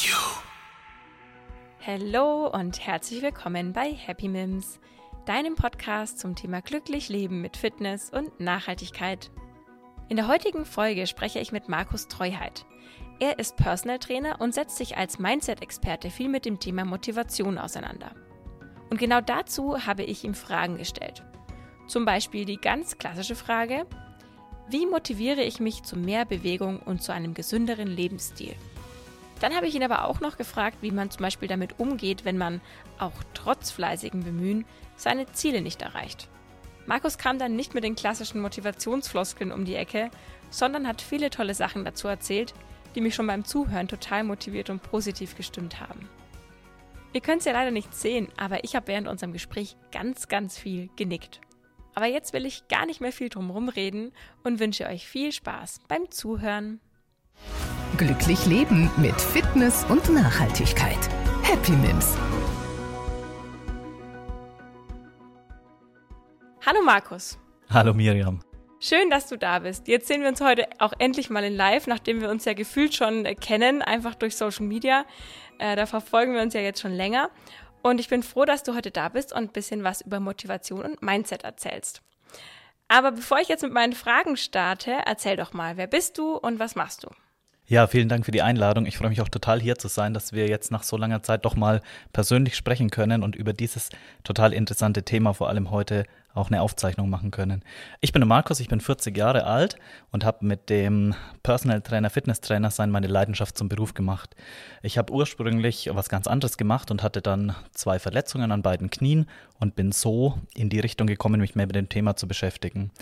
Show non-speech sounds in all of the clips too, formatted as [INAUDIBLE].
You. Hallo und herzlich willkommen bei Happy Mims, deinem Podcast zum Thema glücklich leben mit Fitness und Nachhaltigkeit. In der heutigen Folge spreche ich mit Markus Treuheit. Er ist Personal Trainer und setzt sich als Mindset-Experte viel mit dem Thema Motivation auseinander. Und genau dazu habe ich ihm Fragen gestellt. Zum Beispiel die ganz klassische Frage, wie motiviere ich mich zu mehr Bewegung und zu einem gesünderen Lebensstil? Dann habe ich ihn aber auch noch gefragt, wie man zum Beispiel damit umgeht, wenn man auch trotz fleißigem Bemühen seine Ziele nicht erreicht. Markus kam dann nicht mit den klassischen Motivationsfloskeln um die Ecke, sondern hat viele tolle Sachen dazu erzählt, die mich schon beim Zuhören total motiviert und positiv gestimmt haben. Ihr könnt es ja leider nicht sehen, aber ich habe während unserem Gespräch ganz, ganz viel genickt. Aber jetzt will ich gar nicht mehr viel drum reden und wünsche euch viel Spaß beim Zuhören. Glücklich leben mit Fitness und Nachhaltigkeit. Happy Mims. Hallo Markus. Hallo Miriam. Schön, dass du da bist. Jetzt sehen wir uns heute auch endlich mal in Live, nachdem wir uns ja gefühlt schon kennen, einfach durch Social Media. Äh, da verfolgen wir uns ja jetzt schon länger. Und ich bin froh, dass du heute da bist und ein bisschen was über Motivation und Mindset erzählst. Aber bevor ich jetzt mit meinen Fragen starte, erzähl doch mal, wer bist du und was machst du? Ja, vielen Dank für die Einladung. Ich freue mich auch total hier zu sein, dass wir jetzt nach so langer Zeit doch mal persönlich sprechen können und über dieses total interessante Thema vor allem heute auch eine Aufzeichnung machen können. Ich bin der Markus, ich bin 40 Jahre alt und habe mit dem Personal Trainer, Fitness Trainer sein meine Leidenschaft zum Beruf gemacht. Ich habe ursprünglich was ganz anderes gemacht und hatte dann zwei Verletzungen an beiden Knien und bin so in die Richtung gekommen, mich mehr mit dem Thema zu beschäftigen.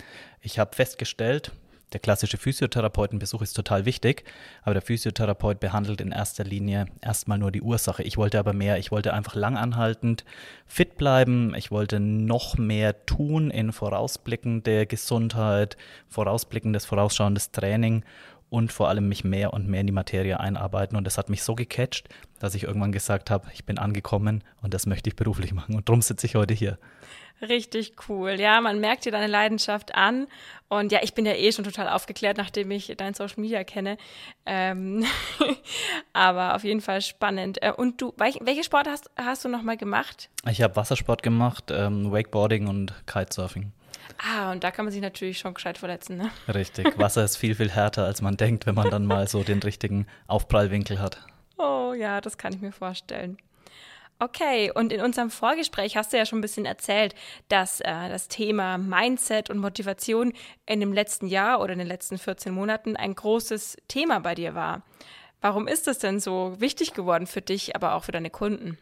Ich habe festgestellt, der klassische Physiotherapeutenbesuch ist total wichtig, aber der Physiotherapeut behandelt in erster Linie erstmal nur die Ursache. Ich wollte aber mehr, ich wollte einfach langanhaltend fit bleiben, ich wollte noch mehr tun in vorausblickende Gesundheit, vorausblickendes, vorausschauendes Training und vor allem mich mehr und mehr in die Materie einarbeiten. Und das hat mich so gecatcht, dass ich irgendwann gesagt habe, ich bin angekommen und das möchte ich beruflich machen. Und darum sitze ich heute hier. Richtig cool. Ja, man merkt dir deine Leidenschaft an. Und ja, ich bin ja eh schon total aufgeklärt, nachdem ich dein Social Media kenne. Ähm [LAUGHS] aber auf jeden Fall spannend. Äh, und du, welche Sport hast, hast du nochmal gemacht? Ich habe Wassersport gemacht, ähm, Wakeboarding und Kitesurfing. Ah, und da kann man sich natürlich schon gescheit verletzen, ne? Richtig. [LAUGHS] Wasser ist viel, viel härter, als man denkt, wenn man dann mal so den richtigen Aufprallwinkel hat. Oh ja, das kann ich mir vorstellen. Okay, und in unserem Vorgespräch hast du ja schon ein bisschen erzählt, dass äh, das Thema Mindset und Motivation in dem letzten Jahr oder in den letzten 14 Monaten ein großes Thema bei dir war. Warum ist das denn so wichtig geworden für dich, aber auch für deine Kunden?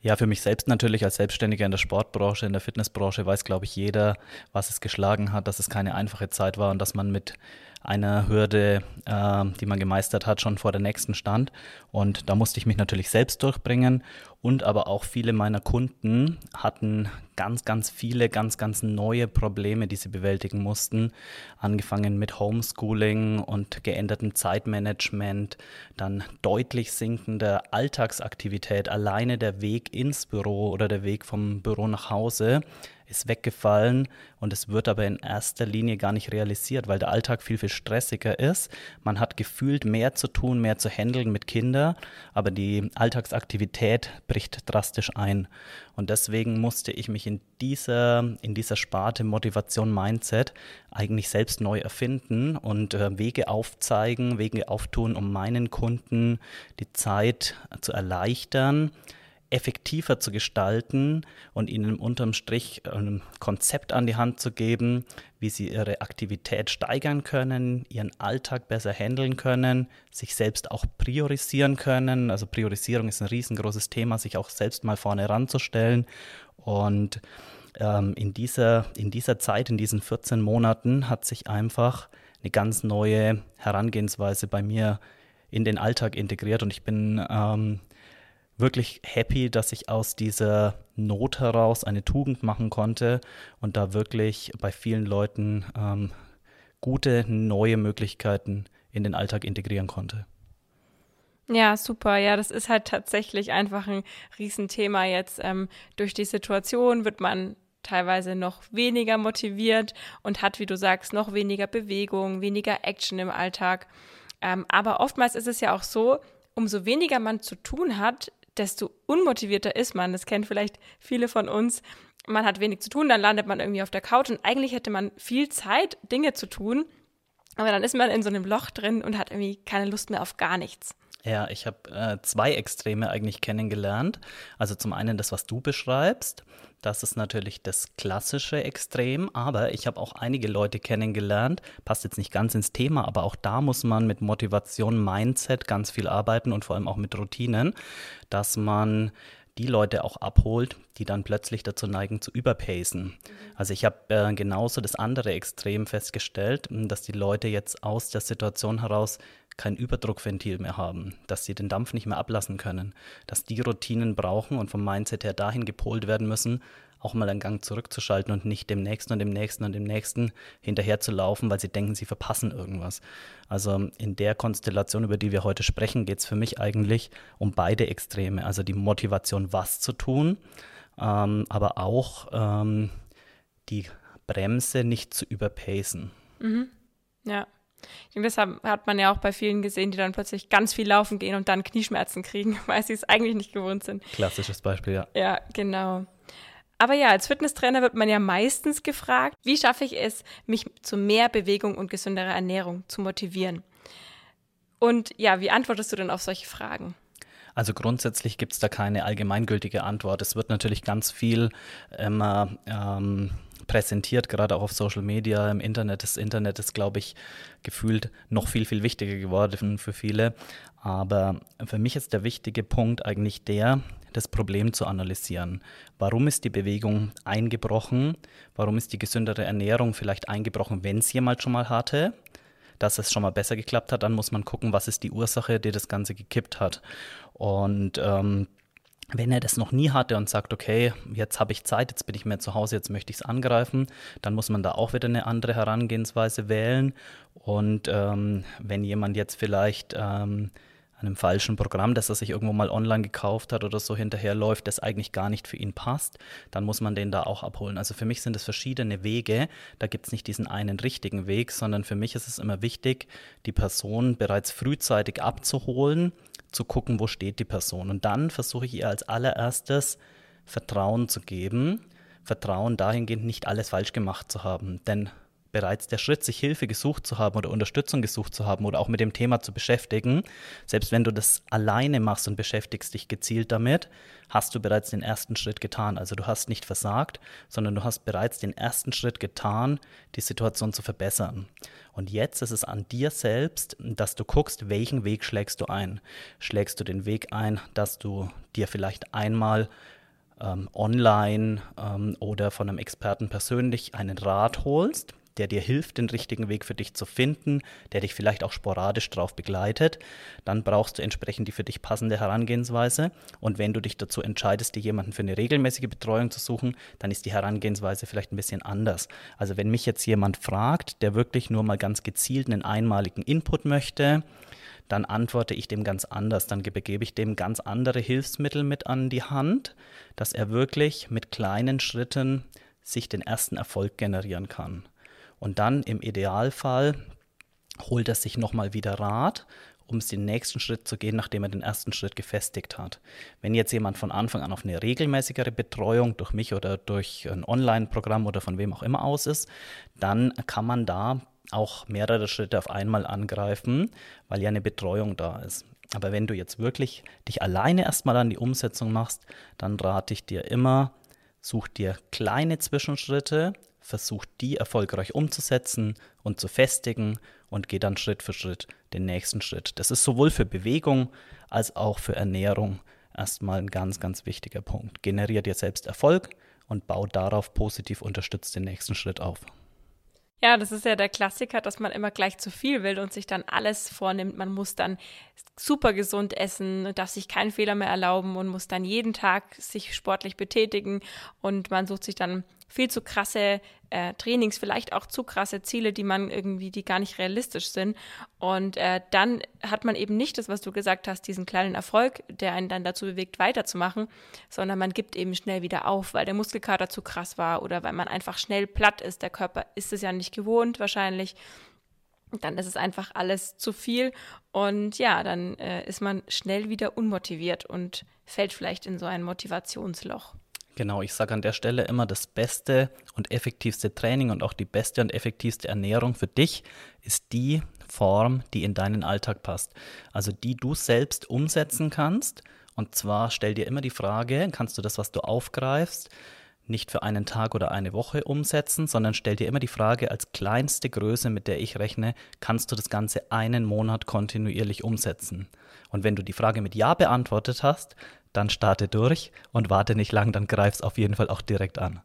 Ja, für mich selbst natürlich als Selbstständiger in der Sportbranche, in der Fitnessbranche weiß, glaube ich, jeder, was es geschlagen hat, dass es keine einfache Zeit war und dass man mit einer Hürde, äh, die man gemeistert hat, schon vor der nächsten stand. Und da musste ich mich natürlich selbst durchbringen. Und aber auch viele meiner Kunden hatten ganz, ganz viele, ganz, ganz neue Probleme, die sie bewältigen mussten. Angefangen mit Homeschooling und geändertem Zeitmanagement, dann deutlich sinkender Alltagsaktivität, alleine der Weg ins Büro oder der Weg vom Büro nach Hause ist weggefallen und es wird aber in erster Linie gar nicht realisiert, weil der Alltag viel, viel stressiger ist. Man hat gefühlt mehr zu tun, mehr zu handeln mit Kindern, aber die Alltagsaktivität bricht drastisch ein. Und deswegen musste ich mich in dieser, in dieser Sparte Motivation Mindset eigentlich selbst neu erfinden und äh, Wege aufzeigen, Wege auftun, um meinen Kunden die Zeit zu erleichtern, effektiver zu gestalten und ihnen unterm Strich ein Konzept an die Hand zu geben, wie sie ihre Aktivität steigern können, ihren Alltag besser handeln können, sich selbst auch priorisieren können. Also Priorisierung ist ein riesengroßes Thema, sich auch selbst mal vorne ranzustellen. Und ähm, in, dieser, in dieser Zeit, in diesen 14 Monaten, hat sich einfach eine ganz neue Herangehensweise bei mir in den Alltag integriert und ich bin ähm, wirklich happy, dass ich aus dieser Not heraus eine Tugend machen konnte und da wirklich bei vielen Leuten ähm, gute neue Möglichkeiten in den Alltag integrieren konnte. Ja, super. Ja, das ist halt tatsächlich einfach ein Riesenthema jetzt. Ähm, durch die Situation wird man teilweise noch weniger motiviert und hat, wie du sagst, noch weniger Bewegung, weniger Action im Alltag. Ähm, aber oftmals ist es ja auch so, umso weniger man zu tun hat, desto unmotivierter ist man. Das kennen vielleicht viele von uns. Man hat wenig zu tun, dann landet man irgendwie auf der Couch und eigentlich hätte man viel Zeit, Dinge zu tun. Aber dann ist man in so einem Loch drin und hat irgendwie keine Lust mehr auf gar nichts. Ja, ich habe äh, zwei Extreme eigentlich kennengelernt. Also zum einen das, was du beschreibst. Das ist natürlich das klassische Extrem, aber ich habe auch einige Leute kennengelernt, passt jetzt nicht ganz ins Thema, aber auch da muss man mit Motivation, Mindset ganz viel arbeiten und vor allem auch mit Routinen, dass man die Leute auch abholt, die dann plötzlich dazu neigen zu überpacen. Mhm. Also ich habe äh, genauso das andere Extrem festgestellt, dass die Leute jetzt aus der Situation heraus kein Überdruckventil mehr haben, dass sie den Dampf nicht mehr ablassen können, dass die Routinen brauchen und vom Mindset her dahin gepolt werden müssen, auch mal einen Gang zurückzuschalten und nicht dem nächsten und dem nächsten und dem nächsten hinterher zu laufen, weil sie denken, sie verpassen irgendwas. Also in der Konstellation, über die wir heute sprechen, geht es für mich eigentlich um beide Extreme. Also die Motivation, was zu tun, ähm, aber auch ähm, die Bremse nicht zu überpacen. Mhm. Ja. Ich denke, deshalb hat man ja auch bei vielen gesehen, die dann plötzlich ganz viel laufen gehen und dann Knieschmerzen kriegen, [LAUGHS] weil sie es eigentlich nicht gewohnt sind. Klassisches Beispiel, ja. Ja, genau. Aber ja, als Fitnesstrainer wird man ja meistens gefragt, wie schaffe ich es, mich zu mehr Bewegung und gesünderer Ernährung zu motivieren? Und ja, wie antwortest du denn auf solche Fragen? Also grundsätzlich gibt es da keine allgemeingültige Antwort. Es wird natürlich ganz viel immer ähm, präsentiert, gerade auch auf Social Media, im Internet. Das Internet ist, glaube ich, gefühlt noch viel, viel wichtiger geworden für viele. Aber für mich ist der wichtige Punkt eigentlich der, das Problem zu analysieren. Warum ist die Bewegung eingebrochen? Warum ist die gesündere Ernährung vielleicht eingebrochen, wenn es jemand schon mal hatte? Dass es schon mal besser geklappt hat, dann muss man gucken, was ist die Ursache, die das Ganze gekippt hat. Und ähm, wenn er das noch nie hatte und sagt, okay, jetzt habe ich Zeit, jetzt bin ich mehr zu Hause, jetzt möchte ich es angreifen, dann muss man da auch wieder eine andere Herangehensweise wählen. Und ähm, wenn jemand jetzt vielleicht ähm, einem falschen Programm, das er sich irgendwo mal online gekauft hat oder so hinterherläuft, das eigentlich gar nicht für ihn passt, dann muss man den da auch abholen. Also für mich sind es verschiedene Wege. Da gibt es nicht diesen einen richtigen Weg, sondern für mich ist es immer wichtig, die Person bereits frühzeitig abzuholen zu gucken, wo steht die Person. Und dann versuche ich ihr als allererstes Vertrauen zu geben. Vertrauen dahingehend, nicht alles falsch gemacht zu haben. Denn bereits der Schritt, sich Hilfe gesucht zu haben oder Unterstützung gesucht zu haben oder auch mit dem Thema zu beschäftigen, selbst wenn du das alleine machst und beschäftigst dich gezielt damit, hast du bereits den ersten Schritt getan. Also du hast nicht versagt, sondern du hast bereits den ersten Schritt getan, die Situation zu verbessern. Und jetzt ist es an dir selbst, dass du guckst, welchen Weg schlägst du ein. Schlägst du den Weg ein, dass du dir vielleicht einmal ähm, online ähm, oder von einem Experten persönlich einen Rat holst, der dir hilft, den richtigen Weg für dich zu finden, der dich vielleicht auch sporadisch darauf begleitet, dann brauchst du entsprechend die für dich passende Herangehensweise. Und wenn du dich dazu entscheidest, dir jemanden für eine regelmäßige Betreuung zu suchen, dann ist die Herangehensweise vielleicht ein bisschen anders. Also wenn mich jetzt jemand fragt, der wirklich nur mal ganz gezielt einen einmaligen Input möchte, dann antworte ich dem ganz anders. Dann begebe ich dem ganz andere Hilfsmittel mit an die Hand, dass er wirklich mit kleinen Schritten sich den ersten Erfolg generieren kann. Und dann im Idealfall holt er sich nochmal wieder Rat, um es den nächsten Schritt zu gehen, nachdem er den ersten Schritt gefestigt hat. Wenn jetzt jemand von Anfang an auf eine regelmäßigere Betreuung durch mich oder durch ein Online-Programm oder von wem auch immer aus ist, dann kann man da auch mehrere Schritte auf einmal angreifen, weil ja eine Betreuung da ist. Aber wenn du jetzt wirklich dich alleine erstmal an die Umsetzung machst, dann rate ich dir immer, such dir kleine Zwischenschritte, versucht die erfolgreich umzusetzen und zu festigen und geht dann Schritt für Schritt den nächsten Schritt. Das ist sowohl für Bewegung als auch für Ernährung erstmal ein ganz, ganz wichtiger Punkt. Generier dir selbst Erfolg und bau darauf positiv unterstützt den nächsten Schritt auf. Ja, das ist ja der Klassiker, dass man immer gleich zu viel will und sich dann alles vornimmt. Man muss dann super gesund essen, darf sich keinen Fehler mehr erlauben und muss dann jeden Tag sich sportlich betätigen und man sucht sich dann viel zu krasse äh, Trainings, vielleicht auch zu krasse Ziele, die man irgendwie, die gar nicht realistisch sind. Und äh, dann hat man eben nicht das, was du gesagt hast, diesen kleinen Erfolg, der einen dann dazu bewegt, weiterzumachen, sondern man gibt eben schnell wieder auf, weil der Muskelkater zu krass war oder weil man einfach schnell platt ist. Der Körper ist es ja nicht gewohnt wahrscheinlich. dann ist es einfach alles zu viel und ja, dann äh, ist man schnell wieder unmotiviert und fällt vielleicht in so ein Motivationsloch. Genau, ich sage an der Stelle immer, das beste und effektivste Training und auch die beste und effektivste Ernährung für dich ist die Form, die in deinen Alltag passt. Also die du selbst umsetzen kannst. Und zwar stell dir immer die Frage, kannst du das, was du aufgreifst, nicht für einen Tag oder eine Woche umsetzen, sondern stell dir immer die Frage als kleinste Größe, mit der ich rechne, kannst du das Ganze einen Monat kontinuierlich umsetzen? Und wenn du die Frage mit Ja beantwortet hast, dann starte durch und warte nicht lang, dann greif es auf jeden Fall auch direkt an.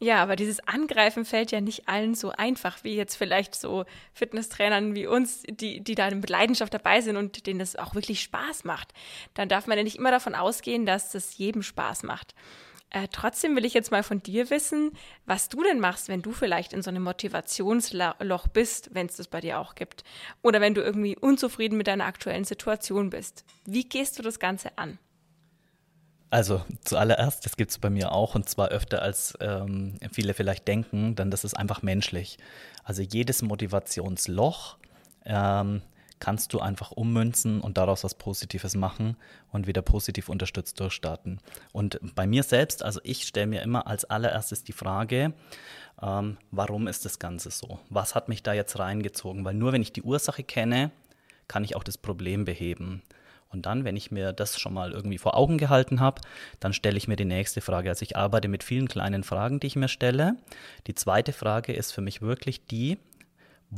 Ja, aber dieses Angreifen fällt ja nicht allen so einfach, wie jetzt vielleicht so Fitnesstrainern wie uns, die, die da mit Leidenschaft dabei sind und denen das auch wirklich Spaß macht. Dann darf man ja nicht immer davon ausgehen, dass das jedem Spaß macht. Äh, trotzdem will ich jetzt mal von dir wissen, was du denn machst, wenn du vielleicht in so einem Motivationsloch bist, wenn es das bei dir auch gibt. Oder wenn du irgendwie unzufrieden mit deiner aktuellen Situation bist. Wie gehst du das Ganze an? Also zuallererst, das gibt es bei mir auch und zwar öfter als ähm, viele vielleicht denken, denn das ist einfach menschlich. Also jedes Motivationsloch ähm, kannst du einfach ummünzen und daraus was Positives machen und wieder positiv unterstützt durchstarten. Und bei mir selbst, also ich stelle mir immer als allererstes die Frage, ähm, warum ist das Ganze so? Was hat mich da jetzt reingezogen? Weil nur wenn ich die Ursache kenne, kann ich auch das Problem beheben. Und dann, wenn ich mir das schon mal irgendwie vor Augen gehalten habe, dann stelle ich mir die nächste Frage. Also ich arbeite mit vielen kleinen Fragen, die ich mir stelle. Die zweite Frage ist für mich wirklich die,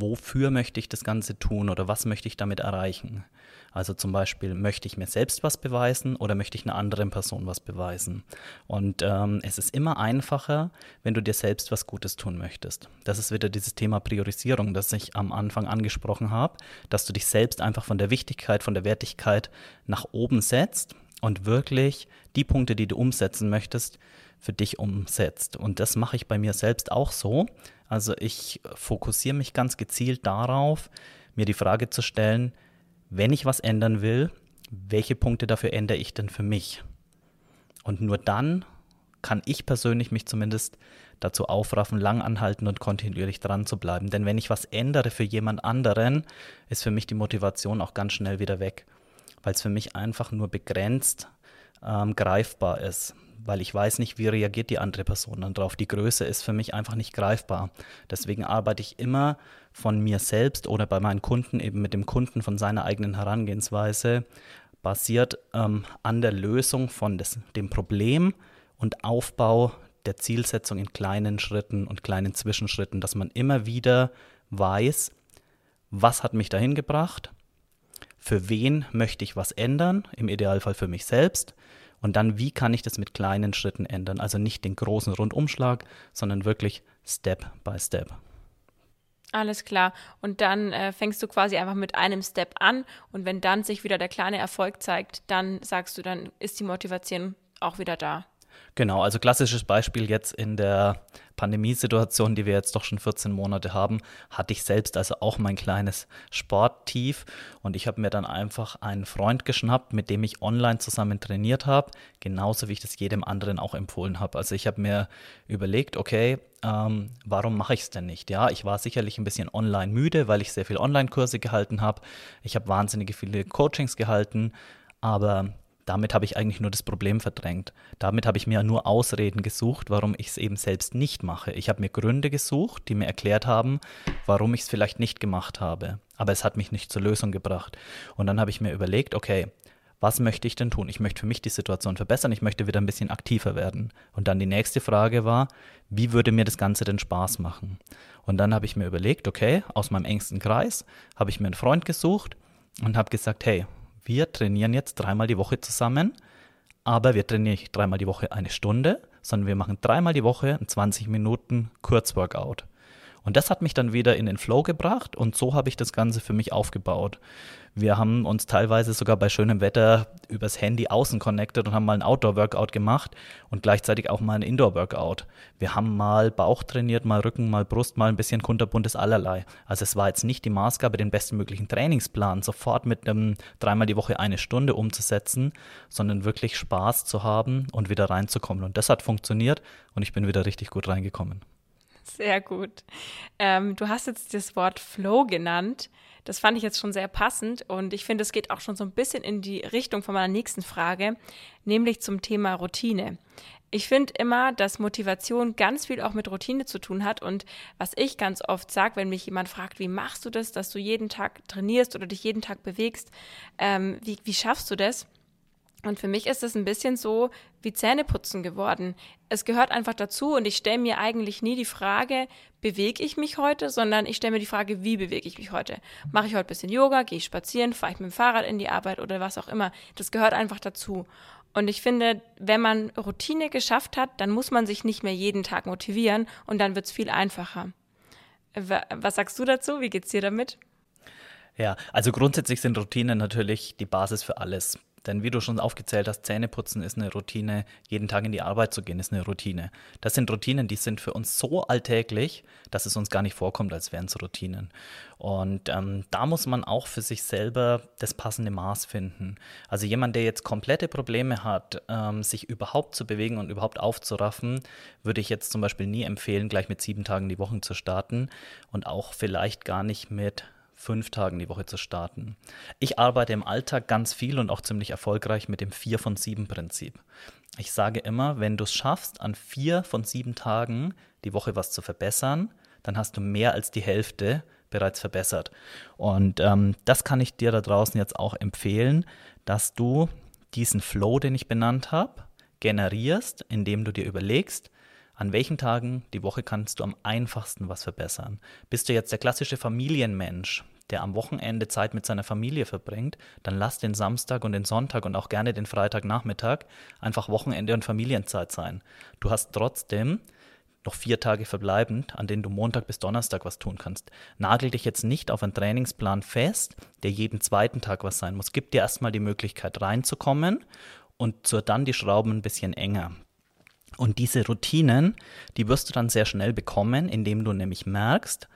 wofür möchte ich das Ganze tun oder was möchte ich damit erreichen? Also zum Beispiel, möchte ich mir selbst was beweisen oder möchte ich einer anderen Person was beweisen? Und ähm, es ist immer einfacher, wenn du dir selbst was Gutes tun möchtest. Das ist wieder dieses Thema Priorisierung, das ich am Anfang angesprochen habe, dass du dich selbst einfach von der Wichtigkeit, von der Wertigkeit nach oben setzt und wirklich die Punkte, die du umsetzen möchtest, für dich umsetzt. Und das mache ich bei mir selbst auch so. Also ich fokussiere mich ganz gezielt darauf, mir die Frage zu stellen, wenn ich was ändern will, welche Punkte dafür ändere ich denn für mich? Und nur dann kann ich persönlich mich zumindest dazu aufraffen, lang anhalten und kontinuierlich dran zu bleiben. Denn wenn ich was ändere für jemand anderen, ist für mich die Motivation auch ganz schnell wieder weg, weil es für mich einfach nur begrenzt ähm, greifbar ist weil ich weiß nicht, wie reagiert die andere Person dann drauf. Die Größe ist für mich einfach nicht greifbar. Deswegen arbeite ich immer von mir selbst oder bei meinen Kunden eben mit dem Kunden von seiner eigenen Herangehensweise basiert ähm, an der Lösung von des, dem Problem und Aufbau der Zielsetzung in kleinen Schritten und kleinen Zwischenschritten, dass man immer wieder weiß, was hat mich dahin gebracht, für wen möchte ich was ändern, im Idealfall für mich selbst und dann, wie kann ich das mit kleinen Schritten ändern? Also nicht den großen Rundumschlag, sondern wirklich Step by Step. Alles klar. Und dann äh, fängst du quasi einfach mit einem Step an. Und wenn dann sich wieder der kleine Erfolg zeigt, dann sagst du, dann ist die Motivation auch wieder da. Genau, also klassisches Beispiel jetzt in der Pandemiesituation, die wir jetzt doch schon 14 Monate haben, hatte ich selbst also auch mein kleines Sporttief und ich habe mir dann einfach einen Freund geschnappt, mit dem ich online zusammen trainiert habe, genauso wie ich das jedem anderen auch empfohlen habe. Also ich habe mir überlegt, okay, ähm, warum mache ich es denn nicht? Ja, ich war sicherlich ein bisschen online müde, weil ich sehr viele Online-Kurse gehalten habe. Ich habe wahnsinnige viele Coachings gehalten, aber damit habe ich eigentlich nur das Problem verdrängt. Damit habe ich mir nur Ausreden gesucht, warum ich es eben selbst nicht mache. Ich habe mir Gründe gesucht, die mir erklärt haben, warum ich es vielleicht nicht gemacht habe. Aber es hat mich nicht zur Lösung gebracht. Und dann habe ich mir überlegt, okay, was möchte ich denn tun? Ich möchte für mich die Situation verbessern, ich möchte wieder ein bisschen aktiver werden. Und dann die nächste Frage war, wie würde mir das Ganze denn Spaß machen? Und dann habe ich mir überlegt, okay, aus meinem engsten Kreis habe ich mir einen Freund gesucht und habe gesagt, hey, wir trainieren jetzt dreimal die Woche zusammen, aber wir trainieren nicht dreimal die Woche eine Stunde, sondern wir machen dreimal die Woche ein 20 Minuten Kurzworkout. Und das hat mich dann wieder in den Flow gebracht und so habe ich das Ganze für mich aufgebaut. Wir haben uns teilweise sogar bei schönem Wetter übers Handy außen connected und haben mal ein Outdoor-Workout gemacht und gleichzeitig auch mal ein Indoor-Workout. Wir haben mal Bauch trainiert, mal Rücken, mal Brust, mal ein bisschen kunterbuntes allerlei. Also es war jetzt nicht die Maßgabe, den bestmöglichen Trainingsplan sofort mit einem dreimal die Woche eine Stunde umzusetzen, sondern wirklich Spaß zu haben und wieder reinzukommen. Und das hat funktioniert und ich bin wieder richtig gut reingekommen. Sehr gut. Ähm, du hast jetzt das Wort Flow genannt. Das fand ich jetzt schon sehr passend und ich finde, es geht auch schon so ein bisschen in die Richtung von meiner nächsten Frage, nämlich zum Thema Routine. Ich finde immer, dass Motivation ganz viel auch mit Routine zu tun hat. Und was ich ganz oft sage, wenn mich jemand fragt, wie machst du das, dass du jeden Tag trainierst oder dich jeden Tag bewegst, ähm, wie, wie schaffst du das? Und für mich ist es ein bisschen so wie Zähneputzen geworden. Es gehört einfach dazu und ich stelle mir eigentlich nie die Frage, bewege ich mich heute, sondern ich stelle mir die Frage, wie bewege ich mich heute? Mache ich heute ein bisschen Yoga, gehe ich spazieren, fahre ich mit dem Fahrrad in die Arbeit oder was auch immer. Das gehört einfach dazu. Und ich finde, wenn man Routine geschafft hat, dann muss man sich nicht mehr jeden Tag motivieren und dann wird es viel einfacher. Was sagst du dazu? Wie geht's dir damit? Ja, also grundsätzlich sind Routinen natürlich die Basis für alles. Denn wie du schon aufgezählt hast, Zähneputzen ist eine Routine, jeden Tag in die Arbeit zu gehen ist eine Routine. Das sind Routinen, die sind für uns so alltäglich, dass es uns gar nicht vorkommt, als wären es Routinen. Und ähm, da muss man auch für sich selber das passende Maß finden. Also jemand, der jetzt komplette Probleme hat, ähm, sich überhaupt zu bewegen und überhaupt aufzuraffen, würde ich jetzt zum Beispiel nie empfehlen, gleich mit sieben Tagen die Woche zu starten und auch vielleicht gar nicht mit fünf Tagen die Woche zu starten. Ich arbeite im Alltag ganz viel und auch ziemlich erfolgreich mit dem 4 von 7 Prinzip. Ich sage immer, wenn du es schaffst, an vier von sieben Tagen die Woche was zu verbessern, dann hast du mehr als die Hälfte bereits verbessert. Und ähm, das kann ich dir da draußen jetzt auch empfehlen, dass du diesen Flow, den ich benannt habe, generierst, indem du dir überlegst, an welchen Tagen die Woche kannst du am einfachsten was verbessern? Bist du jetzt der klassische Familienmensch, der am Wochenende Zeit mit seiner Familie verbringt, dann lass den Samstag und den Sonntag und auch gerne den Freitagnachmittag einfach Wochenende und Familienzeit sein. Du hast trotzdem noch vier Tage verbleibend, an denen du Montag bis Donnerstag was tun kannst. Nagel dich jetzt nicht auf einen Trainingsplan fest, der jeden zweiten Tag was sein muss. Gib dir erstmal die Möglichkeit reinzukommen und zur dann die Schrauben ein bisschen enger. Und diese Routinen, die wirst du dann sehr schnell bekommen, indem du nämlich merkst,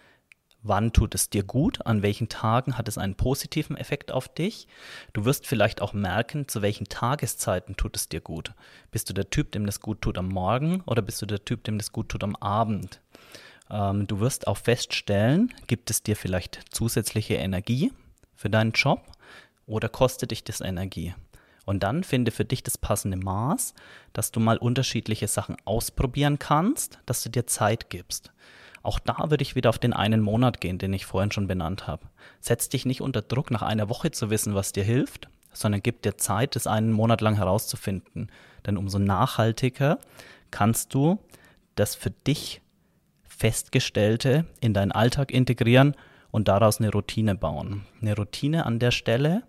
wann tut es dir gut, an welchen Tagen hat es einen positiven Effekt auf dich. Du wirst vielleicht auch merken, zu welchen Tageszeiten tut es dir gut. Bist du der Typ, dem das gut tut am Morgen oder bist du der Typ, dem das gut tut am Abend? Ähm, du wirst auch feststellen, gibt es dir vielleicht zusätzliche Energie für deinen Job oder kostet dich das Energie? Und dann finde für dich das passende Maß, dass du mal unterschiedliche Sachen ausprobieren kannst, dass du dir Zeit gibst. Auch da würde ich wieder auf den einen Monat gehen, den ich vorhin schon benannt habe. Setz dich nicht unter Druck, nach einer Woche zu wissen, was dir hilft, sondern gib dir Zeit, das einen Monat lang herauszufinden. Denn umso nachhaltiger kannst du das für dich Festgestellte in deinen Alltag integrieren und daraus eine Routine bauen. Eine Routine an der Stelle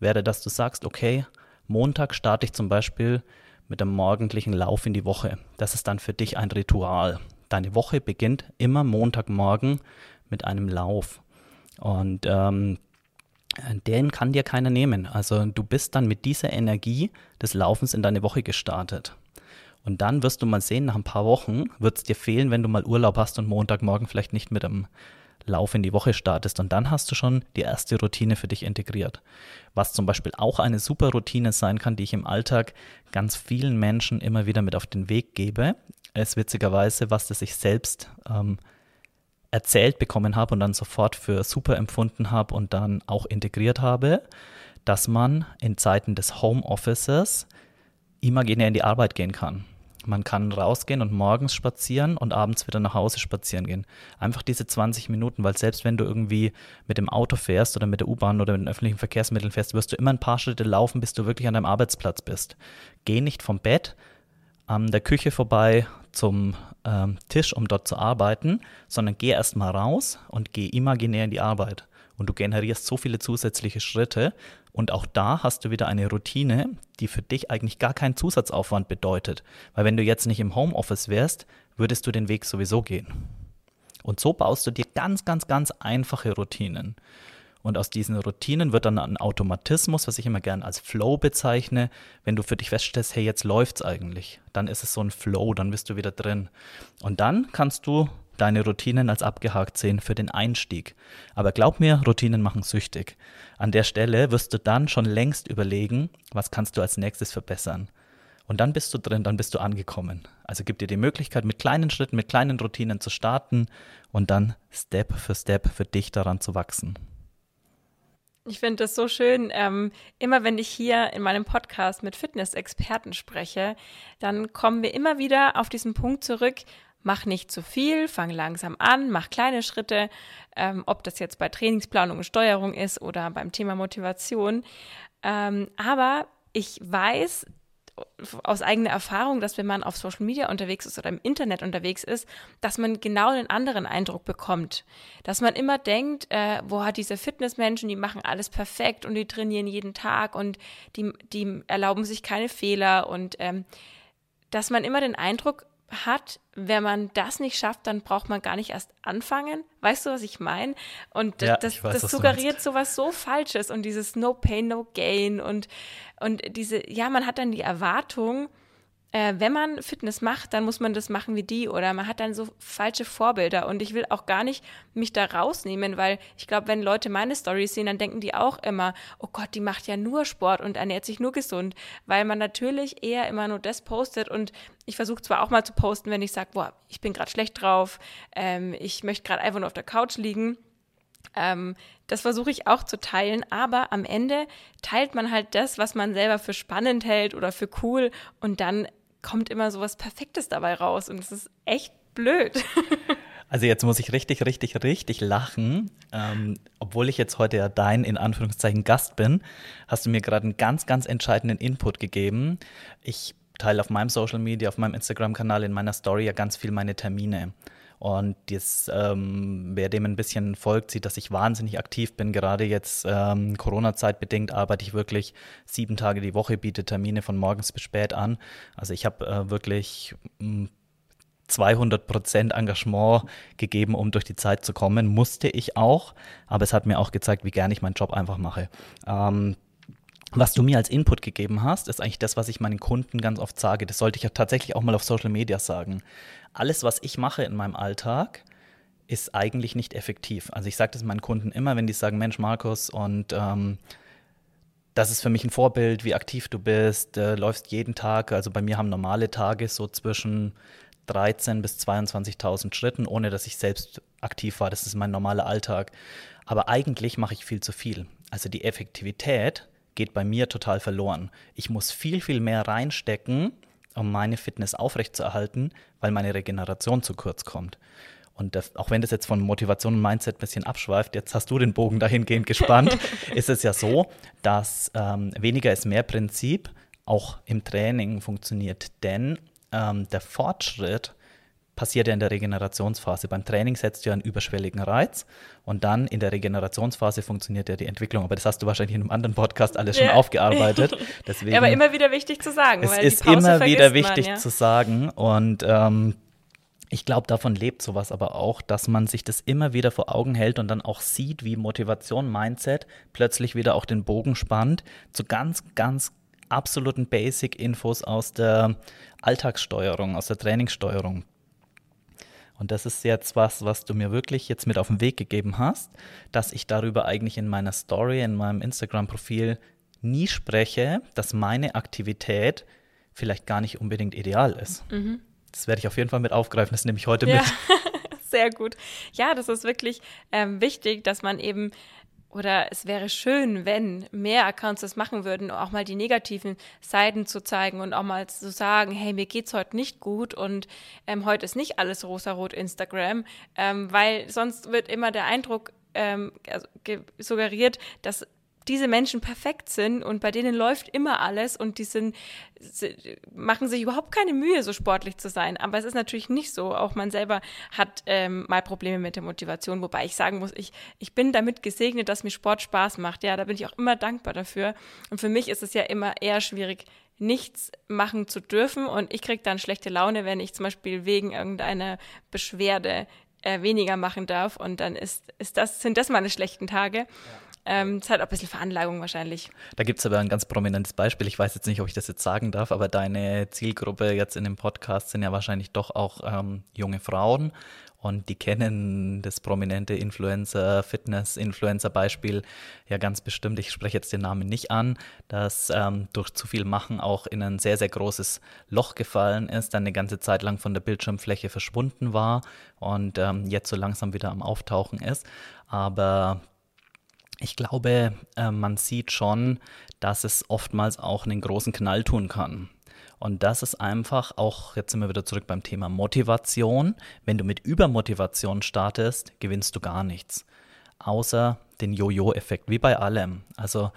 wäre, dass du sagst, okay, Montag starte ich zum Beispiel mit einem morgendlichen Lauf in die Woche. Das ist dann für dich ein Ritual. Deine Woche beginnt immer Montagmorgen mit einem Lauf. Und ähm, den kann dir keiner nehmen. Also du bist dann mit dieser Energie des Laufens in deine Woche gestartet. Und dann wirst du mal sehen, nach ein paar Wochen wird es dir fehlen, wenn du mal Urlaub hast und Montagmorgen vielleicht nicht mit einem Lauf in die Woche startest und dann hast du schon die erste Routine für dich integriert. Was zum Beispiel auch eine super Routine sein kann, die ich im Alltag ganz vielen Menschen immer wieder mit auf den Weg gebe, ist witzigerweise, was das ich selbst ähm, erzählt bekommen habe und dann sofort für super empfunden habe und dann auch integriert habe, dass man in Zeiten des Homeoffices imaginär in die Arbeit gehen kann. Man kann rausgehen und morgens spazieren und abends wieder nach Hause spazieren gehen. Einfach diese 20 Minuten, weil selbst wenn du irgendwie mit dem Auto fährst oder mit der U-Bahn oder mit den öffentlichen Verkehrsmitteln fährst, wirst du immer ein paar Schritte laufen, bis du wirklich an deinem Arbeitsplatz bist. Geh nicht vom Bett an der Küche vorbei zum ähm, Tisch, um dort zu arbeiten, sondern geh erstmal raus und geh imaginär in die Arbeit. Und du generierst so viele zusätzliche Schritte, und auch da hast du wieder eine Routine, die für dich eigentlich gar keinen Zusatzaufwand bedeutet. Weil wenn du jetzt nicht im Homeoffice wärst, würdest du den Weg sowieso gehen. Und so baust du dir ganz, ganz, ganz einfache Routinen. Und aus diesen Routinen wird dann ein Automatismus, was ich immer gern als Flow bezeichne. Wenn du für dich feststellst, hey, jetzt läuft's eigentlich, dann ist es so ein Flow, dann bist du wieder drin. Und dann kannst du deine Routinen als abgehakt sehen für den Einstieg. Aber glaub mir, Routinen machen süchtig. An der Stelle wirst du dann schon längst überlegen, was kannst du als nächstes verbessern. Und dann bist du drin, dann bist du angekommen. Also gib dir die Möglichkeit, mit kleinen Schritten, mit kleinen Routinen zu starten und dann Step für Step für dich daran zu wachsen. Ich finde das so schön. Ähm, immer wenn ich hier in meinem Podcast mit Fitness-Experten spreche, dann kommen wir immer wieder auf diesen Punkt zurück. Mach nicht zu viel, fang langsam an, mach kleine Schritte, ähm, ob das jetzt bei Trainingsplanung und Steuerung ist oder beim Thema Motivation. Ähm, aber ich weiß, aus eigener Erfahrung, dass wenn man auf Social Media unterwegs ist oder im Internet unterwegs ist, dass man genau den anderen Eindruck bekommt. Dass man immer denkt, äh, boah, diese Fitnessmenschen, die machen alles perfekt und die trainieren jeden Tag und die, die erlauben sich keine Fehler und ähm, dass man immer den Eindruck hat, wenn man das nicht schafft, dann braucht man gar nicht erst anfangen. Weißt du, was ich meine? Und ja, das, weiß, das suggeriert sowas so Falsches und dieses No Pain, No Gain und, und diese, ja, man hat dann die Erwartung, äh, wenn man Fitness macht, dann muss man das machen wie die oder man hat dann so falsche Vorbilder und ich will auch gar nicht mich da rausnehmen, weil ich glaube, wenn Leute meine Stories sehen, dann denken die auch immer, oh Gott, die macht ja nur Sport und ernährt sich nur gesund, weil man natürlich eher immer nur das postet und ich versuche zwar auch mal zu posten, wenn ich sage, boah, ich bin gerade schlecht drauf, ähm, ich möchte gerade einfach nur auf der Couch liegen. Ähm, das versuche ich auch zu teilen, aber am Ende teilt man halt das, was man selber für spannend hält oder für cool und dann kommt immer so was Perfektes dabei raus und es ist echt blöd. [LAUGHS] Also jetzt muss ich richtig, richtig, richtig lachen. Ähm, obwohl ich jetzt heute ja dein, in Anführungszeichen, Gast bin, hast du mir gerade einen ganz, ganz entscheidenden Input gegeben. Ich teile auf meinem Social Media, auf meinem Instagram-Kanal, in meiner Story ja ganz viel meine Termine. Und jetzt, ähm, wer dem ein bisschen folgt, sieht, dass ich wahnsinnig aktiv bin. Gerade jetzt ähm, Corona-Zeit bedingt arbeite ich wirklich sieben Tage die Woche, biete Termine von morgens bis spät an. Also ich habe äh, wirklich 200 Prozent Engagement gegeben, um durch die Zeit zu kommen. Musste ich auch, aber es hat mir auch gezeigt, wie gerne ich meinen Job einfach mache. Ähm, was du mir als Input gegeben hast, ist eigentlich das, was ich meinen Kunden ganz oft sage. Das sollte ich ja tatsächlich auch mal auf Social Media sagen alles, was ich mache in meinem Alltag, ist eigentlich nicht effektiv. Also ich sage das meinen Kunden immer, wenn die sagen, Mensch, Markus, und ähm, das ist für mich ein Vorbild, wie aktiv du bist, äh, läufst jeden Tag. Also bei mir haben normale Tage so zwischen 13.000 bis 22.000 Schritten, ohne dass ich selbst aktiv war. Das ist mein normaler Alltag. Aber eigentlich mache ich viel zu viel. Also die Effektivität geht bei mir total verloren. Ich muss viel, viel mehr reinstecken, um meine Fitness aufrechtzuerhalten, weil meine Regeneration zu kurz kommt. Und das, auch wenn das jetzt von Motivation und Mindset ein bisschen abschweift, jetzt hast du den Bogen dahingehend gespannt, [LAUGHS] ist es ja so, dass ähm, weniger ist mehr Prinzip auch im Training funktioniert. Denn ähm, der Fortschritt passiert ja in der Regenerationsphase. Beim Training setzt du ja einen überschwelligen Reiz und dann in der Regenerationsphase funktioniert ja die Entwicklung. Aber das hast du wahrscheinlich in einem anderen Podcast alles schon aufgearbeitet. Deswegen, [LAUGHS] ja, aber immer wieder wichtig zu sagen. Es ist immer wieder wichtig man, ja. zu sagen und ähm, ich glaube, davon lebt sowas aber auch, dass man sich das immer wieder vor Augen hält und dann auch sieht, wie Motivation, Mindset plötzlich wieder auch den Bogen spannt zu ganz, ganz absoluten Basic-Infos aus der Alltagssteuerung, aus der Trainingssteuerung. Und das ist jetzt was, was du mir wirklich jetzt mit auf den Weg gegeben hast, dass ich darüber eigentlich in meiner Story, in meinem Instagram-Profil nie spreche, dass meine Aktivität vielleicht gar nicht unbedingt ideal ist. Mhm. Das werde ich auf jeden Fall mit aufgreifen, das nehme ich heute ja. mit. [LAUGHS] Sehr gut. Ja, das ist wirklich ähm, wichtig, dass man eben oder es wäre schön, wenn mehr Accounts das machen würden, auch mal die negativen Seiten zu zeigen und auch mal zu sagen, hey, mir geht's heute nicht gut und ähm, heute ist nicht alles rosarot Instagram, ähm, weil sonst wird immer der Eindruck ähm, suggeriert, dass diese Menschen perfekt sind und bei denen läuft immer alles und die sind, machen sich überhaupt keine Mühe, so sportlich zu sein. Aber es ist natürlich nicht so. Auch man selber hat ähm, mal Probleme mit der Motivation, wobei ich sagen muss, ich, ich bin damit gesegnet, dass mir Sport Spaß macht. Ja, da bin ich auch immer dankbar dafür. Und für mich ist es ja immer eher schwierig, nichts machen zu dürfen und ich kriege dann schlechte Laune, wenn ich zum Beispiel wegen irgendeiner Beschwerde äh, weniger machen darf und dann ist, ist das, sind das meine schlechten Tage. Ja. Ähm, ist halt auch ein bisschen Veranlagung wahrscheinlich. Da gibt es aber ein ganz prominentes Beispiel. Ich weiß jetzt nicht, ob ich das jetzt sagen darf, aber deine Zielgruppe jetzt in dem Podcast sind ja wahrscheinlich doch auch ähm, junge Frauen. Und die kennen das prominente Influencer, Fitness-Influencer-Beispiel ja ganz bestimmt. Ich spreche jetzt den Namen nicht an, dass ähm, durch zu viel Machen auch in ein sehr, sehr großes Loch gefallen ist, dann eine ganze Zeit lang von der Bildschirmfläche verschwunden war und ähm, jetzt so langsam wieder am Auftauchen ist. Aber ich glaube, äh, man sieht schon, dass es oftmals auch einen großen Knall tun kann. Und das ist einfach auch, jetzt sind wir wieder zurück beim Thema Motivation. Wenn du mit Übermotivation startest, gewinnst du gar nichts. Außer den Jojo-Effekt, wie bei allem. Also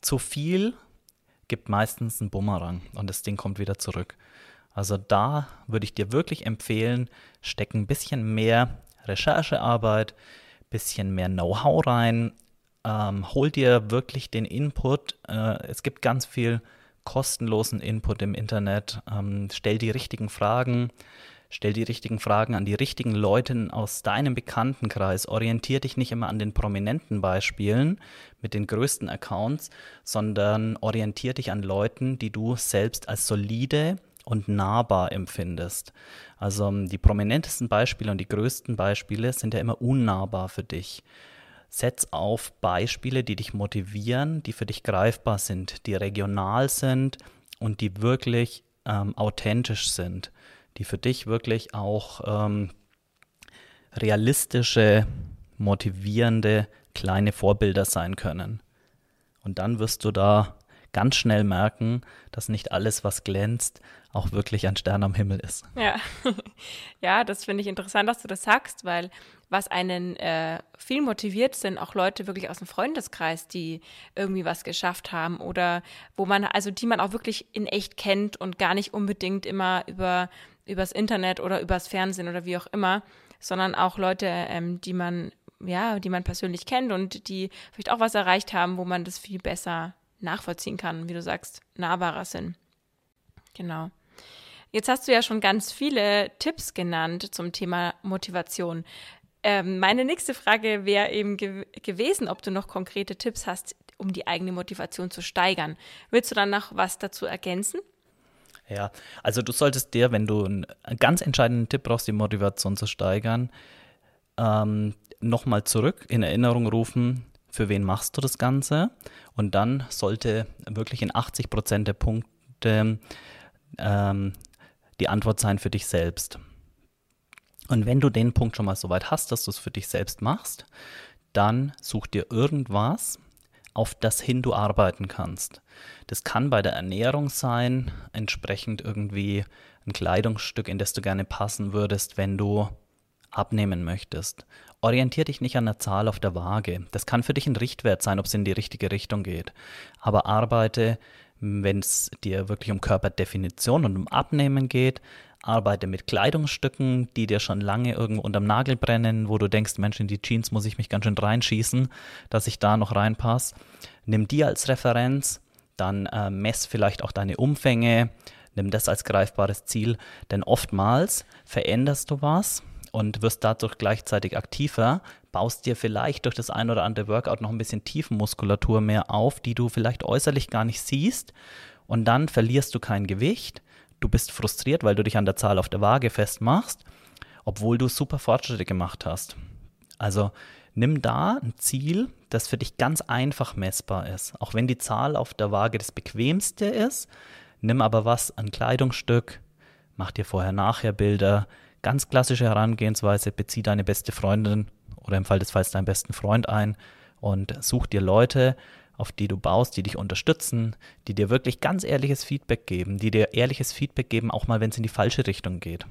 zu viel gibt meistens einen Bumerang und das Ding kommt wieder zurück. Also da würde ich dir wirklich empfehlen, steck ein bisschen mehr Recherchearbeit, bisschen mehr Know-how rein, ähm, hol dir wirklich den Input. Äh, es gibt ganz viel kostenlosen Input im Internet. Ähm, stell die richtigen Fragen, stell die richtigen Fragen an die richtigen Leute aus deinem Bekanntenkreis. Orientier dich nicht immer an den prominenten Beispielen mit den größten Accounts, sondern orientier dich an Leuten, die du selbst als solide und nahbar empfindest. Also ähm, die prominentesten Beispiele und die größten Beispiele sind ja immer unnahbar für dich. Setz auf Beispiele, die dich motivieren, die für dich greifbar sind, die regional sind und die wirklich ähm, authentisch sind, die für dich wirklich auch ähm, realistische, motivierende kleine Vorbilder sein können. Und dann wirst du da ganz schnell merken, dass nicht alles, was glänzt, auch wirklich ein Stern am Himmel ist. Ja, [LAUGHS] ja das finde ich interessant, dass du das sagst, weil was einen äh, viel motiviert, sind auch Leute wirklich aus dem Freundeskreis, die irgendwie was geschafft haben oder wo man, also die man auch wirklich in echt kennt und gar nicht unbedingt immer über übers Internet oder übers Fernsehen oder wie auch immer, sondern auch Leute, ähm, die man ja, die man persönlich kennt und die vielleicht auch was erreicht haben, wo man das viel besser nachvollziehen kann, wie du sagst, nahbarer sind. Genau. Jetzt hast du ja schon ganz viele Tipps genannt zum Thema Motivation. Ähm, meine nächste Frage wäre eben ge gewesen, ob du noch konkrete Tipps hast, um die eigene Motivation zu steigern. Willst du dann noch was dazu ergänzen? Ja, also du solltest dir, wenn du einen ganz entscheidenden Tipp brauchst, die Motivation zu steigern, ähm, nochmal zurück in Erinnerung rufen, für wen machst du das Ganze? Und dann sollte wirklich in 80 Prozent der Punkte ähm, die Antwort sein für dich selbst. Und wenn du den Punkt schon mal so weit hast, dass du es für dich selbst machst, dann such dir irgendwas, auf das hin du arbeiten kannst. Das kann bei der Ernährung sein, entsprechend irgendwie ein Kleidungsstück, in das du gerne passen würdest, wenn du abnehmen möchtest. Orientier dich nicht an der Zahl auf der Waage. Das kann für dich ein Richtwert sein, ob es in die richtige Richtung geht. Aber arbeite, wenn es dir wirklich um Körperdefinition und um Abnehmen geht, arbeite mit Kleidungsstücken, die dir schon lange irgendwo unterm Nagel brennen, wo du denkst, Mensch, in die Jeans muss ich mich ganz schön reinschießen, dass ich da noch reinpasse. Nimm die als Referenz, dann äh, mess vielleicht auch deine Umfänge, nimm das als greifbares Ziel, denn oftmals veränderst du was und wirst dadurch gleichzeitig aktiver, baust dir vielleicht durch das ein oder andere Workout noch ein bisschen Tiefenmuskulatur mehr auf, die du vielleicht äußerlich gar nicht siehst und dann verlierst du kein Gewicht, du bist frustriert, weil du dich an der Zahl auf der Waage festmachst, obwohl du super Fortschritte gemacht hast. Also nimm da ein Ziel, das für dich ganz einfach messbar ist. Auch wenn die Zahl auf der Waage das bequemste ist, nimm aber was, ein Kleidungsstück, mach dir vorher-nachher Bilder, ganz klassische Herangehensweise, bezieh deine beste Freundin oder im Fall des Falls deinen besten Freund ein und such dir Leute, auf die du baust, die dich unterstützen, die dir wirklich ganz ehrliches Feedback geben, die dir ehrliches Feedback geben, auch mal wenn es in die falsche Richtung geht.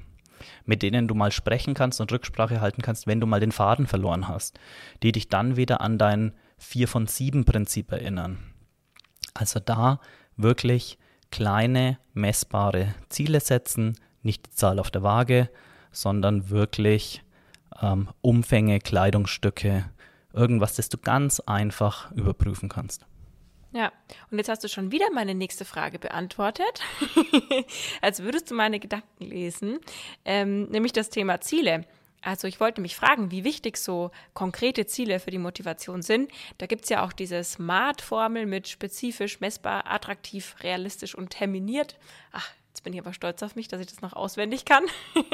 Mit denen du mal sprechen kannst und Rücksprache halten kannst, wenn du mal den Faden verloren hast, die dich dann wieder an dein 4 von 7 Prinzip erinnern. Also da wirklich kleine, messbare Ziele setzen, nicht die Zahl auf der Waage, sondern wirklich ähm, Umfänge, Kleidungsstücke, irgendwas, das du ganz einfach überprüfen kannst. Ja, und jetzt hast du schon wieder meine nächste Frage beantwortet, [LAUGHS] als würdest du meine Gedanken lesen, ähm, nämlich das Thema Ziele. Also ich wollte mich fragen, wie wichtig so konkrete Ziele für die Motivation sind. Da gibt es ja auch diese Smart-Formel mit spezifisch, messbar, attraktiv, realistisch und terminiert. Ach, jetzt bin ich aber stolz auf mich, dass ich das noch auswendig kann. [LAUGHS]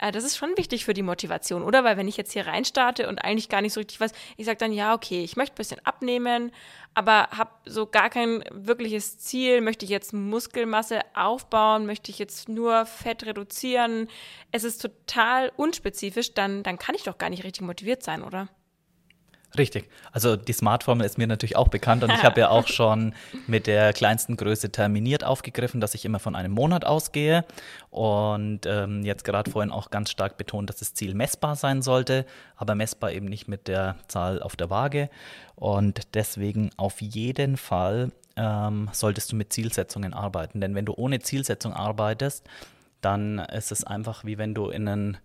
Äh, das ist schon wichtig für die Motivation, oder? Weil wenn ich jetzt hier reinstarte und eigentlich gar nicht so richtig weiß, ich sage dann, ja, okay, ich möchte ein bisschen abnehmen, aber habe so gar kein wirkliches Ziel. Möchte ich jetzt Muskelmasse aufbauen? Möchte ich jetzt nur Fett reduzieren? Es ist total unspezifisch, dann, dann kann ich doch gar nicht richtig motiviert sein, oder? Richtig. Also die Smart-Formel ist mir natürlich auch bekannt und ich habe ja [LAUGHS] auch schon mit der kleinsten Größe terminiert aufgegriffen, dass ich immer von einem Monat ausgehe. Und ähm, jetzt gerade vorhin auch ganz stark betont, dass das Ziel messbar sein sollte, aber messbar eben nicht mit der Zahl auf der Waage. Und deswegen auf jeden Fall ähm, solltest du mit Zielsetzungen arbeiten, denn wenn du ohne Zielsetzung arbeitest, dann ist es einfach wie wenn du in ein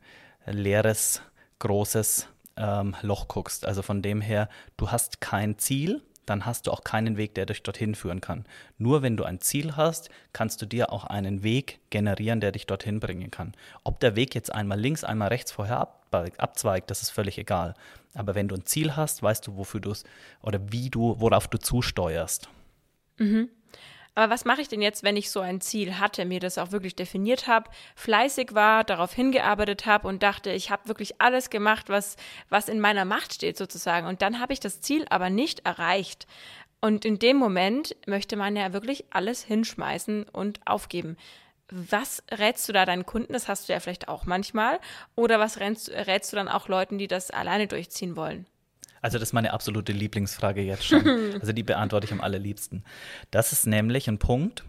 leeres, großes ähm, Loch guckst. Also von dem her, du hast kein Ziel, dann hast du auch keinen Weg, der dich dorthin führen kann. Nur wenn du ein Ziel hast, kannst du dir auch einen Weg generieren, der dich dorthin bringen kann. Ob der Weg jetzt einmal links, einmal rechts vorher abzweigt, das ist völlig egal. Aber wenn du ein Ziel hast, weißt du, wofür du es oder wie du, worauf du zusteuerst. Mhm. Aber was mache ich denn jetzt, wenn ich so ein Ziel hatte, mir das auch wirklich definiert habe, fleißig war, darauf hingearbeitet habe und dachte, ich habe wirklich alles gemacht, was, was in meiner Macht steht sozusagen. Und dann habe ich das Ziel aber nicht erreicht. Und in dem Moment möchte man ja wirklich alles hinschmeißen und aufgeben. Was rätst du da deinen Kunden? Das hast du ja vielleicht auch manchmal. Oder was rätst, rätst du dann auch Leuten, die das alleine durchziehen wollen? Also das ist meine absolute Lieblingsfrage jetzt schon. [LAUGHS] Also die beantworte ich am allerliebsten. Das ist nämlich ein Punkt,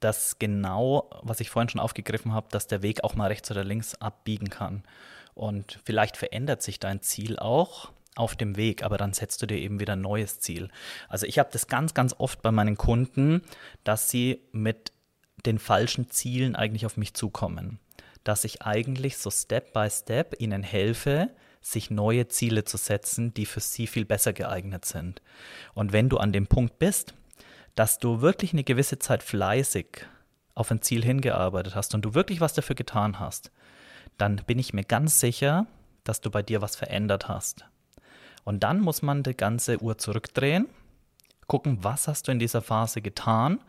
das genau, was ich vorhin schon aufgegriffen habe, dass der Weg auch mal rechts oder links abbiegen kann. Und vielleicht verändert sich dein Ziel auch auf dem Weg, aber dann setzt du dir eben wieder ein neues Ziel. Also ich habe das ganz, ganz oft bei meinen Kunden, dass sie mit den falschen Zielen eigentlich auf mich zukommen. Dass ich eigentlich so Step by Step ihnen helfe, sich neue Ziele zu setzen, die für sie viel besser geeignet sind. Und wenn du an dem Punkt bist, dass du wirklich eine gewisse Zeit fleißig auf ein Ziel hingearbeitet hast und du wirklich was dafür getan hast, dann bin ich mir ganz sicher, dass du bei dir was verändert hast. Und dann muss man die ganze Uhr zurückdrehen, gucken, was hast du in dieser Phase getan,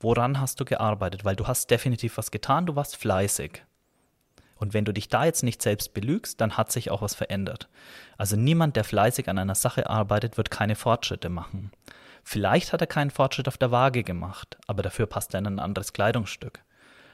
woran hast du gearbeitet, weil du hast definitiv was getan, du warst fleißig. Und wenn du dich da jetzt nicht selbst belügst, dann hat sich auch was verändert. Also niemand, der fleißig an einer Sache arbeitet, wird keine Fortschritte machen. Vielleicht hat er keinen Fortschritt auf der Waage gemacht, aber dafür passt er in ein anderes Kleidungsstück.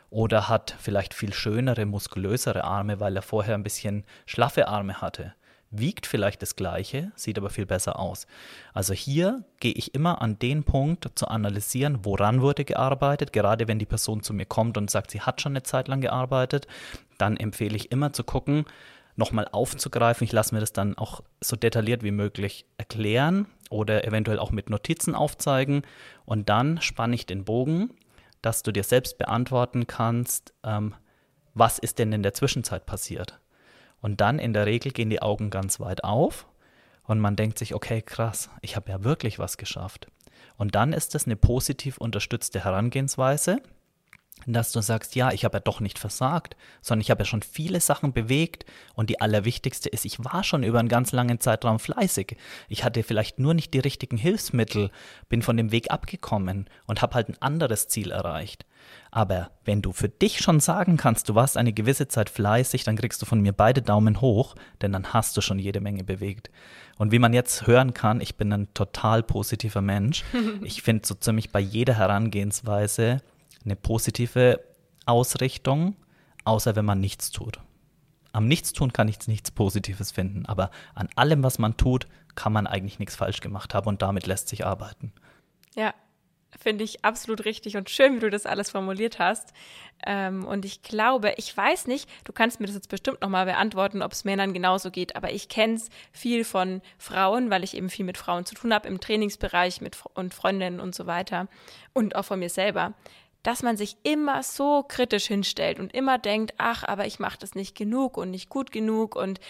Oder hat vielleicht viel schönere, muskulösere Arme, weil er vorher ein bisschen schlaffe Arme hatte wiegt vielleicht das gleiche, sieht aber viel besser aus. Also hier gehe ich immer an den Punkt zu analysieren, woran wurde gearbeitet. Gerade wenn die Person zu mir kommt und sagt, sie hat schon eine Zeit lang gearbeitet, dann empfehle ich immer zu gucken, nochmal aufzugreifen. Ich lasse mir das dann auch so detailliert wie möglich erklären oder eventuell auch mit Notizen aufzeigen. Und dann spanne ich den Bogen, dass du dir selbst beantworten kannst, ähm, was ist denn in der Zwischenzeit passiert. Und dann in der Regel gehen die Augen ganz weit auf und man denkt sich, okay, krass, ich habe ja wirklich was geschafft. Und dann ist das eine positiv unterstützte Herangehensweise, dass du sagst, ja, ich habe ja doch nicht versagt, sondern ich habe ja schon viele Sachen bewegt und die allerwichtigste ist, ich war schon über einen ganz langen Zeitraum fleißig. Ich hatte vielleicht nur nicht die richtigen Hilfsmittel, bin von dem Weg abgekommen und habe halt ein anderes Ziel erreicht. Aber wenn du für dich schon sagen kannst, du warst eine gewisse Zeit fleißig, dann kriegst du von mir beide Daumen hoch, denn dann hast du schon jede Menge bewegt. Und wie man jetzt hören kann, ich bin ein total positiver Mensch. [LAUGHS] Ich finde so ziemlich bei jeder Herangehensweise eine positive Ausrichtung, außer wenn man nichts tut. Am Nichtstun kann ich nichts Positives finden, aber an allem, was man tut, kann man eigentlich nichts falsch gemacht haben und damit lässt sich arbeiten. Ja, Finde ich absolut richtig und schön, wie du das alles formuliert hast. Ähm, und ich glaube, ich weiß nicht, du kannst mir das jetzt bestimmt nochmal beantworten, ob es Männern genauso geht, aber ich kenne es viel von Frauen, weil ich eben viel mit Frauen zu tun habe im Trainingsbereich mit und Freundinnen und so weiter und auch von mir selber, dass man sich immer so kritisch hinstellt und immer denkt, ach, aber ich mache das nicht genug und nicht gut genug und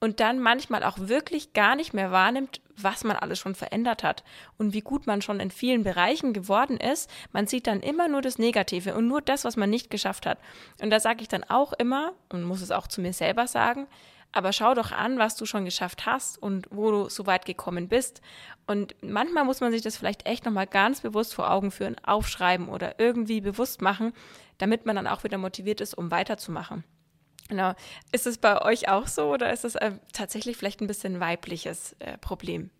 und dann manchmal auch wirklich gar nicht mehr wahrnimmt, was man alles schon verändert hat und wie gut man schon in vielen Bereichen geworden ist. Man sieht dann immer nur das Negative und nur das, was man nicht geschafft hat. Und da sage ich dann auch immer und muss es auch zu mir selber sagen, aber schau doch an, was du schon geschafft hast und wo du so weit gekommen bist. Und manchmal muss man sich das vielleicht echt nochmal ganz bewusst vor Augen führen, aufschreiben oder irgendwie bewusst machen, damit man dann auch wieder motiviert ist, um weiterzumachen. Genau. Ist es bei euch auch so oder ist es äh, tatsächlich vielleicht ein bisschen weibliches äh, Problem?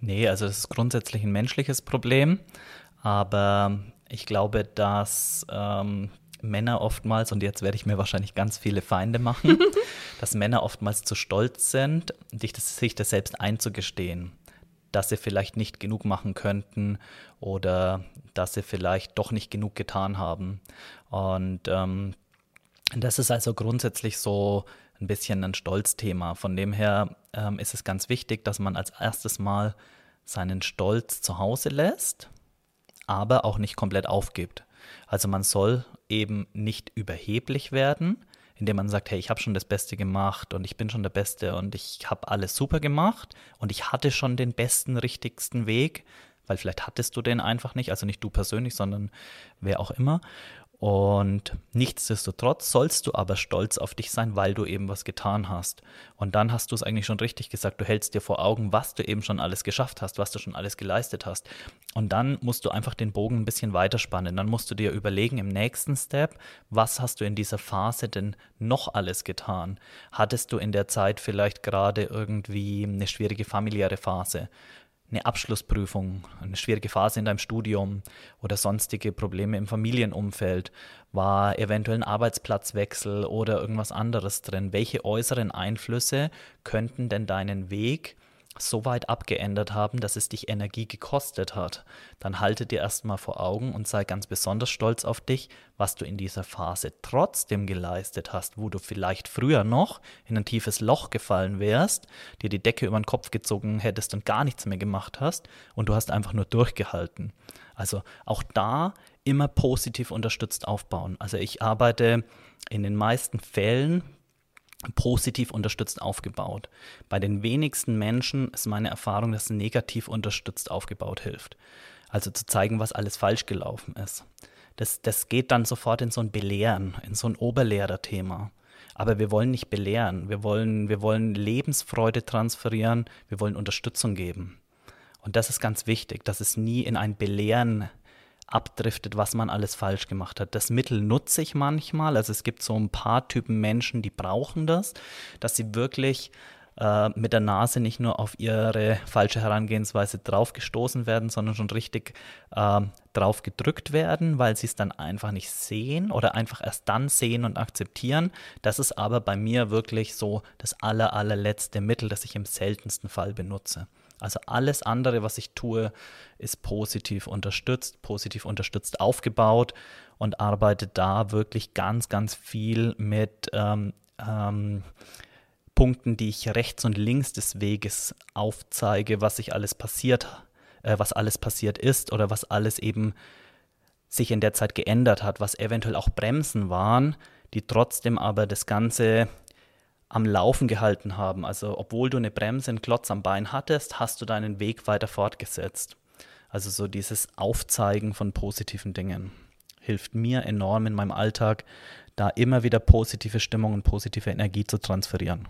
Nee, also es ist grundsätzlich ein menschliches Problem, aber ich glaube, dass ähm, Männer oftmals, und jetzt werde ich mir wahrscheinlich ganz viele Feinde machen, [LAUGHS] dass Männer oftmals zu stolz sind, sich das, selbst einzugestehen, dass sie vielleicht nicht genug machen könnten oder dass sie vielleicht doch nicht genug getan haben. Und ähm, das ist also grundsätzlich so ein bisschen ein Stolzthema. Von dem her ähm, ist es ganz wichtig, dass man als erstes Mal seinen Stolz zu Hause lässt, aber auch nicht komplett aufgibt. Also man soll eben nicht überheblich werden, indem man sagt, hey, ich habe schon das Beste gemacht und ich bin schon der Beste und ich habe alles super gemacht und ich hatte schon den besten, richtigsten Weg, weil vielleicht hattest du den einfach nicht, also nicht du persönlich, sondern wer auch immer. Und nichtsdestotrotz sollst du aber stolz auf dich sein, weil du eben was getan hast. Und dann hast du es eigentlich schon richtig gesagt. Du hältst dir vor Augen, was du eben schon alles geschafft hast, was du schon alles geleistet hast. Und dann musst du einfach den Bogen ein bisschen weiterspannen. Dann musst du dir überlegen im nächsten Step, was hast du in dieser Phase denn noch alles getan? Hattest du in der Zeit vielleicht gerade irgendwie eine schwierige familiäre Phase? Eine Abschlussprüfung, eine schwierige Phase in deinem Studium oder sonstige Probleme im Familienumfeld, war eventuell ein Arbeitsplatzwechsel oder irgendwas anderes drin. Welche äußeren Einflüsse könnten denn deinen Weg so weit abgeändert haben, dass es dich Energie gekostet hat, dann halte dir erstmal vor Augen und sei ganz besonders stolz auf dich, was du in dieser Phase trotzdem geleistet hast, wo du vielleicht früher noch in ein tiefes Loch gefallen wärst, dir die Decke über den Kopf gezogen hättest und gar nichts mehr gemacht hast und du hast einfach nur durchgehalten. Also auch da immer positiv unterstützt aufbauen. Also ich arbeite in den meisten Fällen positiv unterstützt aufgebaut. Bei den wenigsten Menschen ist meine Erfahrung, dass negativ unterstützt aufgebaut hilft. Also zu zeigen, was alles falsch gelaufen ist. Das, das geht dann sofort in so ein Belehren, in so ein Oberlehrerthema. Aber wir wollen nicht belehren, wir wollen, wir wollen Lebensfreude transferieren, wir wollen Unterstützung geben. Und das ist ganz wichtig, dass es nie in ein Belehren abdriftet, was man alles falsch gemacht hat. Das Mittel nutze ich manchmal. Also es gibt so ein paar Typen Menschen, die brauchen das, dass sie wirklich äh, mit der Nase nicht nur auf ihre falsche Herangehensweise draufgestoßen werden, sondern schon richtig äh, drauf gedrückt werden, weil sie es dann einfach nicht sehen oder einfach erst dann sehen und akzeptieren. Das ist aber bei mir wirklich so das aller, allerletzte Mittel, das ich im seltensten Fall benutze. Also alles andere, was ich tue, ist positiv unterstützt, positiv unterstützt aufgebaut und arbeite da wirklich ganz, ganz viel mit ähm, ähm, Punkten, die ich rechts und links des Weges aufzeige, was sich alles passiert, äh, was alles passiert ist oder was alles eben sich in der Zeit geändert hat, was eventuell auch Bremsen waren, die trotzdem aber das Ganze am Laufen gehalten haben. Also obwohl du eine Bremse, einen Klotz am Bein hattest, hast du deinen Weg weiter fortgesetzt. Also so dieses Aufzeigen von positiven Dingen hilft mir enorm in meinem Alltag, da immer wieder positive Stimmung und positive Energie zu transferieren.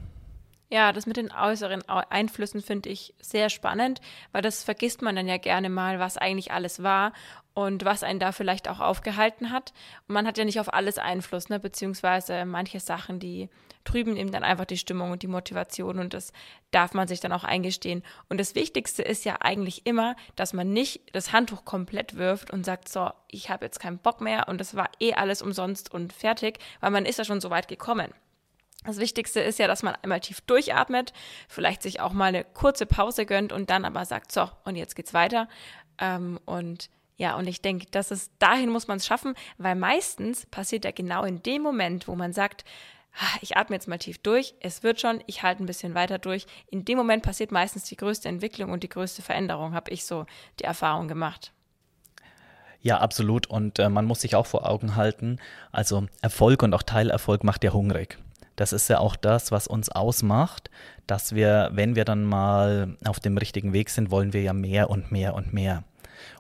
Ja, das mit den äußeren Einflüssen finde ich sehr spannend, weil das vergisst man dann ja gerne mal, was eigentlich alles war und was einen da vielleicht auch aufgehalten hat. Und man hat ja nicht auf alles Einfluss, ne? beziehungsweise manche Sachen, die trüben eben dann einfach die Stimmung und die Motivation und das darf man sich dann auch eingestehen. Und das Wichtigste ist ja eigentlich immer, dass man nicht das Handtuch komplett wirft und sagt, so, ich habe jetzt keinen Bock mehr und das war eh alles umsonst und fertig, weil man ist ja schon so weit gekommen. Das Wichtigste ist ja, dass man einmal tief durchatmet, vielleicht sich auch mal eine kurze Pause gönnt und dann aber sagt, so, und jetzt geht's weiter. Ähm, und ja, und ich denke, dass es dahin muss man es schaffen, weil meistens passiert ja genau in dem Moment, wo man sagt, ah, ich atme jetzt mal tief durch, es wird schon, ich halte ein bisschen weiter durch. In dem Moment passiert meistens die größte Entwicklung und die größte Veränderung, habe ich so die Erfahrung gemacht. Ja, absolut. Und äh, man muss sich auch vor Augen halten, also Erfolg und auch Teilerfolg macht ja hungrig. Das ist ja auch das, was uns ausmacht, dass wir, wenn wir dann mal auf dem richtigen Weg sind, wollen wir ja mehr und mehr und mehr.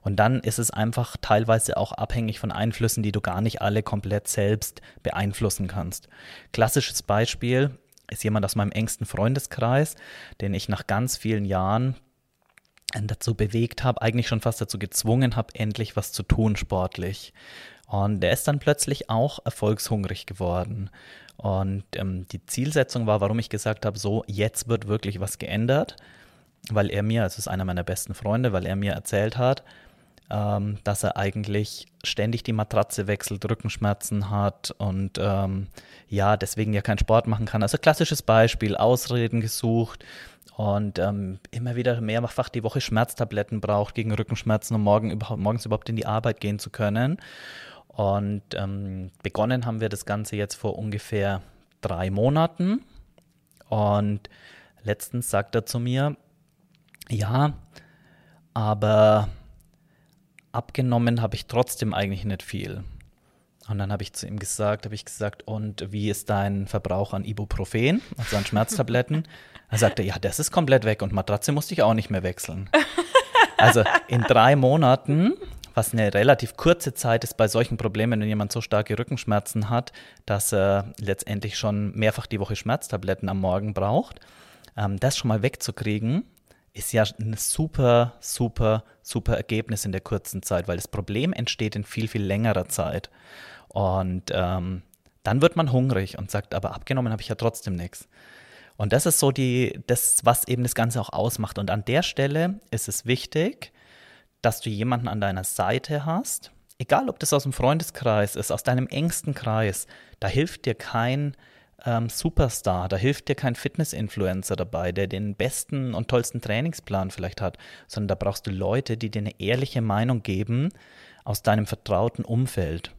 Und dann ist es einfach teilweise auch abhängig von Einflüssen, die du gar nicht alle komplett selbst beeinflussen kannst. Klassisches Beispiel ist jemand aus meinem engsten Freundeskreis, den ich nach ganz vielen Jahren dazu bewegt habe, eigentlich schon fast dazu gezwungen habe, endlich was zu tun sportlich. Und der ist dann plötzlich auch erfolgshungrig geworden. Und ähm, die Zielsetzung war, warum ich gesagt habe, so, jetzt wird wirklich was geändert weil er mir, es ist einer meiner besten Freunde, weil er mir erzählt hat, ähm, dass er eigentlich ständig die Matratze wechselt, Rückenschmerzen hat und ähm, ja, deswegen ja keinen Sport machen kann. Also klassisches Beispiel, Ausreden gesucht und ähm, immer wieder mehrfach die Woche Schmerztabletten braucht gegen Rückenschmerzen, um morgen überhaupt, morgens überhaupt in die Arbeit gehen zu können. Und ähm, begonnen haben wir das Ganze jetzt vor ungefähr drei Monaten. Und letztens sagt er zu mir, ja, aber abgenommen habe ich trotzdem eigentlich nicht viel. Und dann habe ich zu ihm gesagt, habe ich gesagt, und wie ist dein Verbrauch an Ibuprofen, also an Schmerztabletten? [LAUGHS] er sagte, ja, das ist komplett weg und Matratze musste ich auch nicht mehr wechseln. Also in drei Monaten, was eine relativ kurze Zeit ist bei solchen Problemen, wenn jemand so starke Rückenschmerzen hat, dass er letztendlich schon mehrfach die Woche Schmerztabletten am Morgen braucht, ähm, das schon mal wegzukriegen, ist ja ein super, super, super Ergebnis in der kurzen Zeit, weil das Problem entsteht in viel, viel längerer Zeit. Und ähm, dann wird man hungrig und sagt, aber abgenommen habe ich ja trotzdem nichts. Und das ist so die, das, was eben das Ganze auch ausmacht. Und an der Stelle ist es wichtig, dass du jemanden an deiner Seite hast, egal ob das aus dem Freundeskreis ist, aus deinem engsten Kreis, da hilft dir kein ähm, Superstar. Da hilft dir kein Fitness-Influencer dabei, der den besten und tollsten Trainingsplan vielleicht hat, sondern da brauchst du Leute, die dir eine ehrliche Meinung geben aus deinem vertrauten Umfeld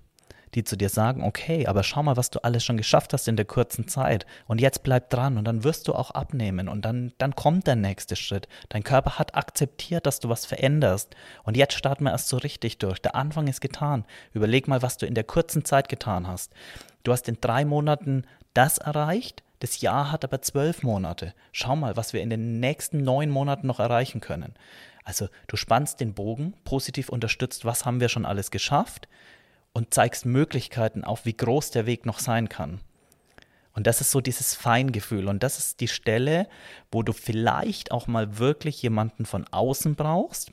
die zu dir sagen, okay, aber schau mal, was du alles schon geschafft hast in der kurzen Zeit und jetzt bleib dran und dann wirst du auch abnehmen und dann, dann kommt der nächste Schritt. Dein Körper hat akzeptiert, dass du was veränderst und jetzt starten wir erst so richtig durch. Der Anfang ist getan. Überleg mal, was du in der kurzen Zeit getan hast. Du hast in drei Monaten das erreicht. Das Jahr hat aber zwölf Monate. Schau mal, was wir in den nächsten neun Monaten noch erreichen können. Also du spannst den Bogen, positiv unterstützt, was haben wir schon alles geschafft und zeigst Möglichkeiten auf, wie groß der Weg noch sein kann. Und das ist so dieses Feingefühl. Und das ist die Stelle, wo du vielleicht auch mal wirklich jemanden von außen brauchst,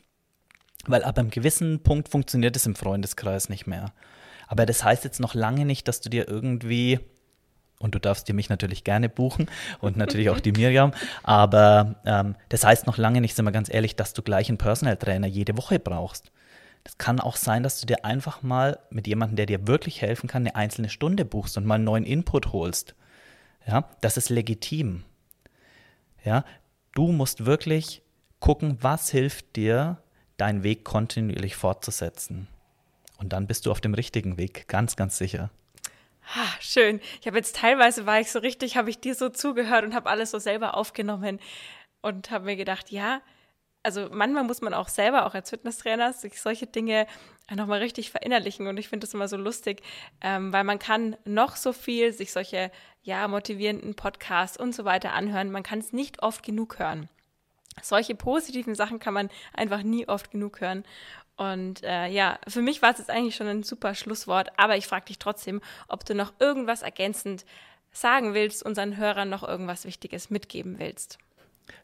weil ab einem gewissen Punkt funktioniert es im Freundeskreis nicht mehr. Aber das heißt jetzt noch lange nicht, dass du dir irgendwie und du darfst dir mich natürlich gerne buchen und natürlich auch die [LAUGHS] Miriam. Aber ähm, das heißt noch lange nicht, sind wir ganz ehrlich, dass du gleich einen Personal Trainer jede Woche brauchst. Das kann auch sein, dass du dir einfach mal mit jemandem, der dir wirklich helfen kann, eine einzelne Stunde buchst und mal einen neuen Input holst. Ja, das ist legitim. Ja, du musst wirklich gucken, was hilft dir, deinen Weg kontinuierlich fortzusetzen. Und dann bist du auf dem richtigen Weg, ganz, ganz sicher. Ha, schön. Ich habe jetzt teilweise war ich so richtig, habe ich dir so zugehört und habe alles so selber aufgenommen und habe mir gedacht, ja, also manchmal muss man auch selber, auch als Fitnesstrainer, sich solche Dinge nochmal richtig verinnerlichen. Und ich finde das immer so lustig, ähm, weil man kann noch so viel sich solche, ja, motivierenden Podcasts und so weiter anhören. Man kann es nicht oft genug hören. Solche positiven Sachen kann man einfach nie oft genug hören. Und äh, ja, für mich war es jetzt eigentlich schon ein super Schlusswort, aber ich frage dich trotzdem, ob du noch irgendwas ergänzend sagen willst, unseren Hörern noch irgendwas Wichtiges mitgeben willst.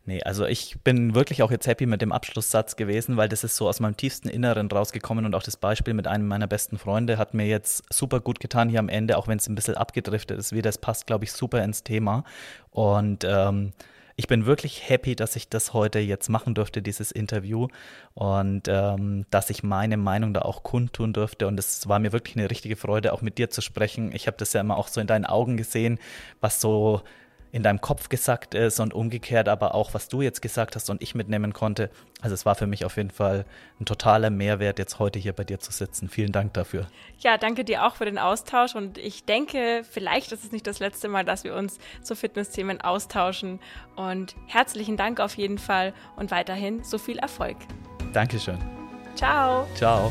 Nee, also ich bin wirklich auch jetzt happy mit dem Abschlusssatz gewesen, weil das ist so aus meinem tiefsten Inneren rausgekommen und auch das Beispiel mit einem meiner besten Freunde hat mir jetzt super gut getan hier am Ende, auch wenn es ein bisschen abgedriftet ist wieder. Es passt, glaube ich, super ins Thema. Und ähm, ich bin wirklich happy, dass ich das heute jetzt machen durfte, dieses Interview und ähm, dass ich meine Meinung da auch kundtun durfte. Und es war mir wirklich eine richtige Freude, auch mit dir zu sprechen. Ich habe das ja immer auch so in deinen Augen gesehen, was so in deinem Kopf gesagt ist und umgekehrt aber auch, was du jetzt gesagt hast und ich mitnehmen konnte. Also es war für mich auf jeden Fall ein totaler Mehrwert, jetzt heute hier bei dir zu sitzen. Vielen Dank dafür. Ja, danke dir auch für den Austausch und ich denke, vielleicht ist es nicht das letzte Mal, dass wir uns zu Fitnessthemen austauschen. Und herzlichen Dank auf jeden Fall und weiterhin so viel Erfolg. Dankeschön. Ciao. Ciao.